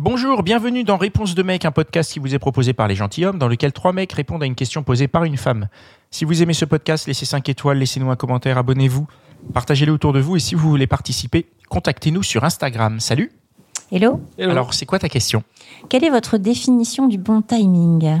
Bonjour, bienvenue dans Réponse de mec, un podcast qui vous est proposé par les gentilshommes, dans lequel trois mecs répondent à une question posée par une femme. Si vous aimez ce podcast, laissez 5 étoiles, laissez-nous un commentaire, abonnez-vous, partagez-le autour de vous et si vous voulez participer, contactez-nous sur Instagram. Salut. Hello, Alors, c'est quoi ta question? Quelle est votre définition du bon timing?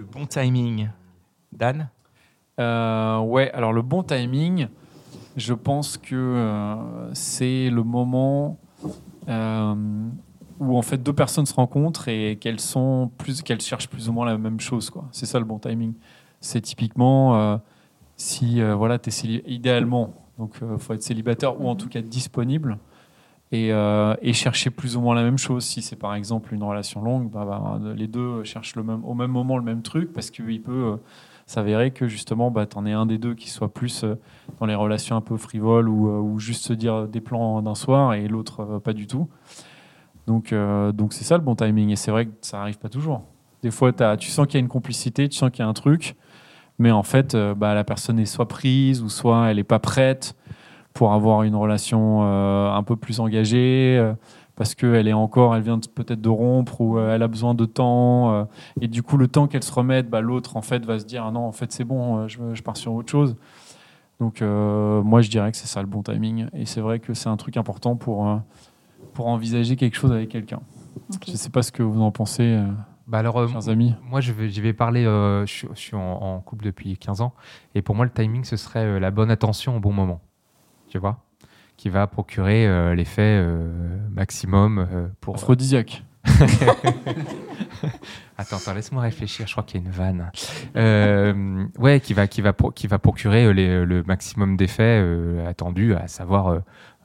Le bon timing. Dan Euh, ouais, alors le bon timing, je pense que euh, c'est le moment euh, où en fait deux personnes se rencontrent et qu'elles sont plus, qu'elles cherchent plus ou moins la même chose. C'est ça le bon timing. C'est typiquement euh, si voilà, es idéalement, donc faut être célibataire ou en tout cas disponible. Et, euh, et chercher plus ou moins la même chose. Si c'est par exemple une relation longue, bah, bah, les deux cherchent au même moment le même truc parce qu'il peut euh, s'avérer que justement, bah, tu en es un des deux qui soit plus euh, dans les relations un peu frivoles ou, juste se dire des plans d'un soir et l'autre pas du tout. Donc, c'est ça le bon timing. Et c'est vrai que ça arrive pas toujours. Des fois, tu sens qu'il y a une complicité, tu sens qu'il y a un truc, mais en fait, bah, la personne est soit prise ou soit elle est pas prête pour avoir une relation euh, un peu plus engagée. euh, parce qu'elle est encore, elle vient peut-être de rompre ou euh, elle a besoin de temps. euh, et du coup, le temps qu'elle se remette, bah, l'autre en fait va se dire ah non, en fait c'est bon, je, je pars sur autre chose. Donc euh, moi je dirais que c'est ça le bon timing. Et c'est vrai que c'est un truc important pour, euh, pour envisager quelque chose avec quelqu'un. Je ne sais pas ce que vous en pensez, euh, Bah alors, euh, chers amis. moi, je vais, j'y vais parler. euh, je, suis- je suis en, en couple depuis 15 ans. Et pour moi, le timing, ce serait euh, la bonne attention au bon moment. Tu vois Qui va procurer euh, l'effet euh, maximum euh, pour. Aphrodisiaque. Attends, attends, laisse-moi réfléchir. Je crois qu'il y a une vanne. Euh, ouais, qui va, qui va, pro- qui va procurer euh, les- le maximum d'effets euh, attendus, à savoir euh,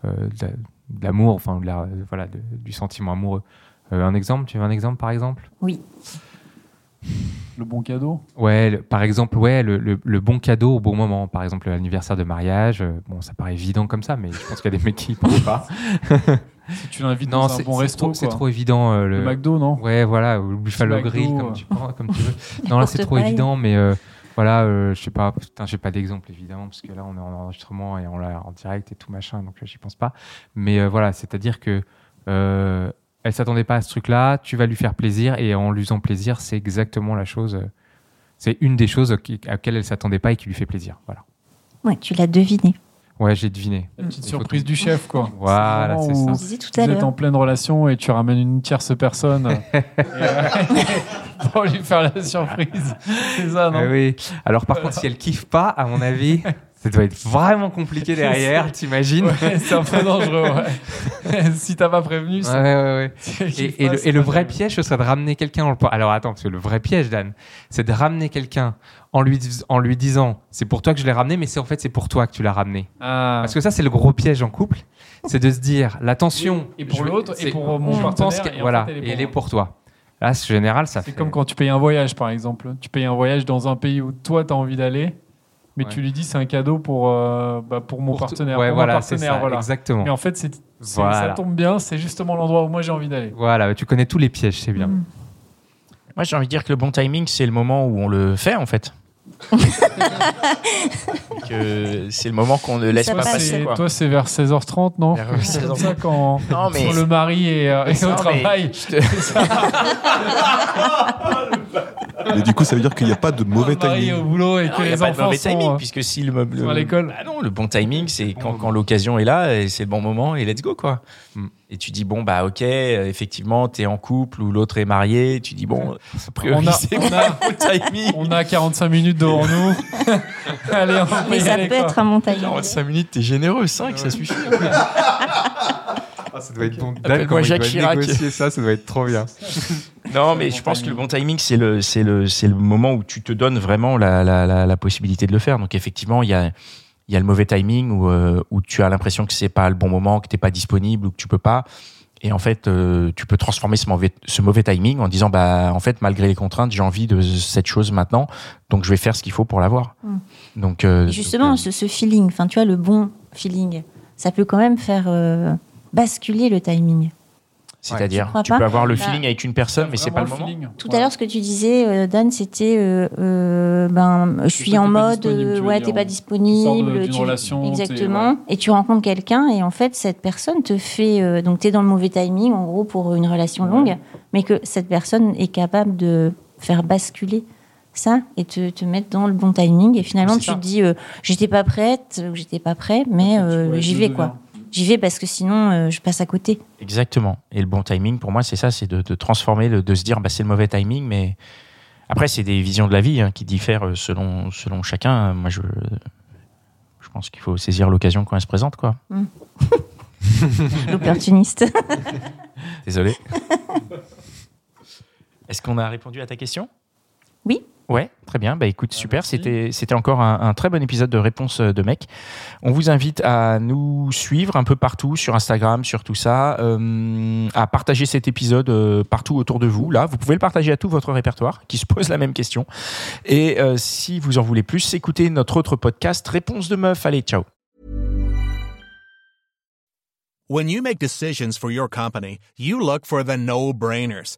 de la- de l'amour, enfin, de la- voilà, de- du sentiment amoureux. Euh, un exemple Tu veux un exemple, par exemple? Oui. Le bon cadeau. Ouais, le- par exemple, ouais, le, le- le bon cadeau au bon moment. Par exemple, l'anniversaire de mariage. euh, bon, ça paraît évident comme ça, mais je pense qu'il y a des mecs qui y pensent pas. Si tu l'invites dans un c'est bon c'est resto, c'est trop évident. euh, Le le, McDo, non Ouais, voilà, ou le Buffalo Grill, euh. comme tu, prends, comme tu veux. non, là, c'est trop évident, mais euh, voilà, euh, je sais pas, putain, j'ai pas d'exemple, évidemment, parce que là, on est en enregistrement et on l'a en direct et tout machin, donc euh, j'y pense pas. Mais euh, voilà, c'est-à-dire que euh, elle s'attendait pas à ce truc-là, tu vas lui faire plaisir, et en lui faisant plaisir, c'est exactement la chose. euh, c'est une des choses à laquelle elle s'attendait pas et qui lui fait plaisir. Voilà. Ouais, tu l'as deviné. Ouais, j'ai deviné. La petite surprise du chef, quoi. Voilà, c'est ça. Vous êtes en pleine relation et tu ramènes une tierce personne pour lui faire la surprise. C'est ça, non? Ah oui. Alors par contre, si elle kiffe pas, à mon avis, ça doit être vraiment compliqué derrière, t'imagines Ouais, c'est un peu dangereux. Ouais. si t'as pas prévenu, Ouais, ça- ouais, ouais. elle Et, le, c'est et le pas vrai piège, ce serait de ramener quelqu'un le Alors attends, parce que le vrai piège, Dan, c'est de ramener quelqu'un en lui, en lui disant c'est pour toi que je l'ai ramené, mais c'est en fait c'est pour toi que tu l'as ramené. Ah. Parce que ça, c'est le gros piège en couple, c'est de se dire l'attention. Et pour l'autre, et c'est- pour mon pense que- et voilà, fait, elle est et pour elle est pour toi. Là, en général, ça C'est fait. comme quand tu payes un voyage, par exemple. Tu payes un voyage dans un pays où toi, tu as envie d'aller, mais Ouais. tu lui dis c'est un cadeau pour, euh, bah, pour mon pour partenaire. Ouais, pour voilà, partenaire, ça, voilà. exactement. Mais en fait, c'est, c'est- Voilà. ça tombe bien, c'est justement l'endroit où moi j'ai envie d'aller. Voilà, tu connais tous les pièges, c'est bien. Mm. Moi, j'ai envie de dire que le bon timing, c'est le moment où on le fait, en fait. que c'est le moment qu'on ne laisse Ça pas passe. passer. c'est, quoi. toi, c'est vers 16h30, non? Vers C'est comme 16h30. ça quand, Non, mais- quand le mari est, euh, au Non, mais travail. je te- Et du coup, ça veut dire qu'il n'y a pas de mauvais est au timing. boulot et Non, que il y a les pas de mauvais sont, timing, euh, puisque si le, le- sont à l'école. Bah non, le bon timing, c'est quand, l'occasion est là, et c'est le bon moment, et let's go, quoi. Mm. Et tu dis, bon, bah, ok, euh, effectivement, t'es en couple ou l'autre est marié, tu dis, bon, a priori, On a- c'est on pas a- le bon timing. On a 45 minutes devant nous. Allez, on peut Mais y ça aller, peut quoi. être un montage. 45 minutes, t'es généreux, 5, ça suffit. Ah, ça doit être bon. Appelle-moi Dan, comment il Jacques doit Chirac. négocier ça, ça doit être trop bien. Non, mais je pense que le bon timing, c'est le, c'est le, c'est le moment où tu te donnes vraiment la, la, la, la possibilité de le faire. Donc, effectivement, il y a, il y a le mauvais timing où, euh, où tu as l'impression que c'est pas le bon moment, que t'es pas disponible ou que tu peux pas. Et en fait, euh, tu peux transformer ce mauvais, ce mauvais timing en disant, bah, en fait, malgré les contraintes, j'ai envie de cette chose maintenant, donc je vais faire ce qu'il faut pour l'avoir. Mm. Donc, euh, justement, donc, ce, ce feeling, enfin, tu vois, le bon feeling, ça peut quand même faire basculer le timing. C'est-à-dire, Tu tu peux avoir le Bah, feeling avec une personne, mais c'est pas le moment. Tout à l'heure, ce que tu disais, euh, Dan, c'était euh, euh, ben, je suis en mode, tu ouais, t'es pas Tu sors disponible. de- d'une relation, exactement. Et tu rencontres quelqu'un, et en fait, cette personne te fait. euh, donc, t'es dans le mauvais timing, en gros, pour une relation longue, mais que cette personne est capable de faire basculer ça et te, te mettre dans le bon timing. Et finalement, tu ça. te dis, euh, j'étais pas prête, ou j'étais pas prêt, mais euh, j'y vais, quoi. J'y vais parce que sinon, euh, je passe à côté. Exactement. Et le bon timing, pour moi, c'est ça, c'est de, de transformer, le- de se dire, bah, c'est le mauvais timing, mais après, c'est des visions de la vie hein, qui diffèrent euh, selon, selon chacun. Moi, je, je pense qu'il faut saisir l'occasion quand elle se présente, quoi. L'opportuniste. Désolé. Est-ce qu'on a répondu à ta question? Oui. Ouais, très bien. Bah écoute, super. merci. C'était c'était encore un, un très bon épisode de Réponse de mec. On vous invite à nous suivre un peu partout sur Instagram, sur tout ça, euh, à partager cet épisode euh, partout autour de vous. Là, vous pouvez le partager à tout votre répertoire qui se pose la même question. Et euh, si vous en voulez plus, écoutez notre autre podcast Réponse de meuf. Allez, ciao. When you make decisions for your company, you look for the no brainers.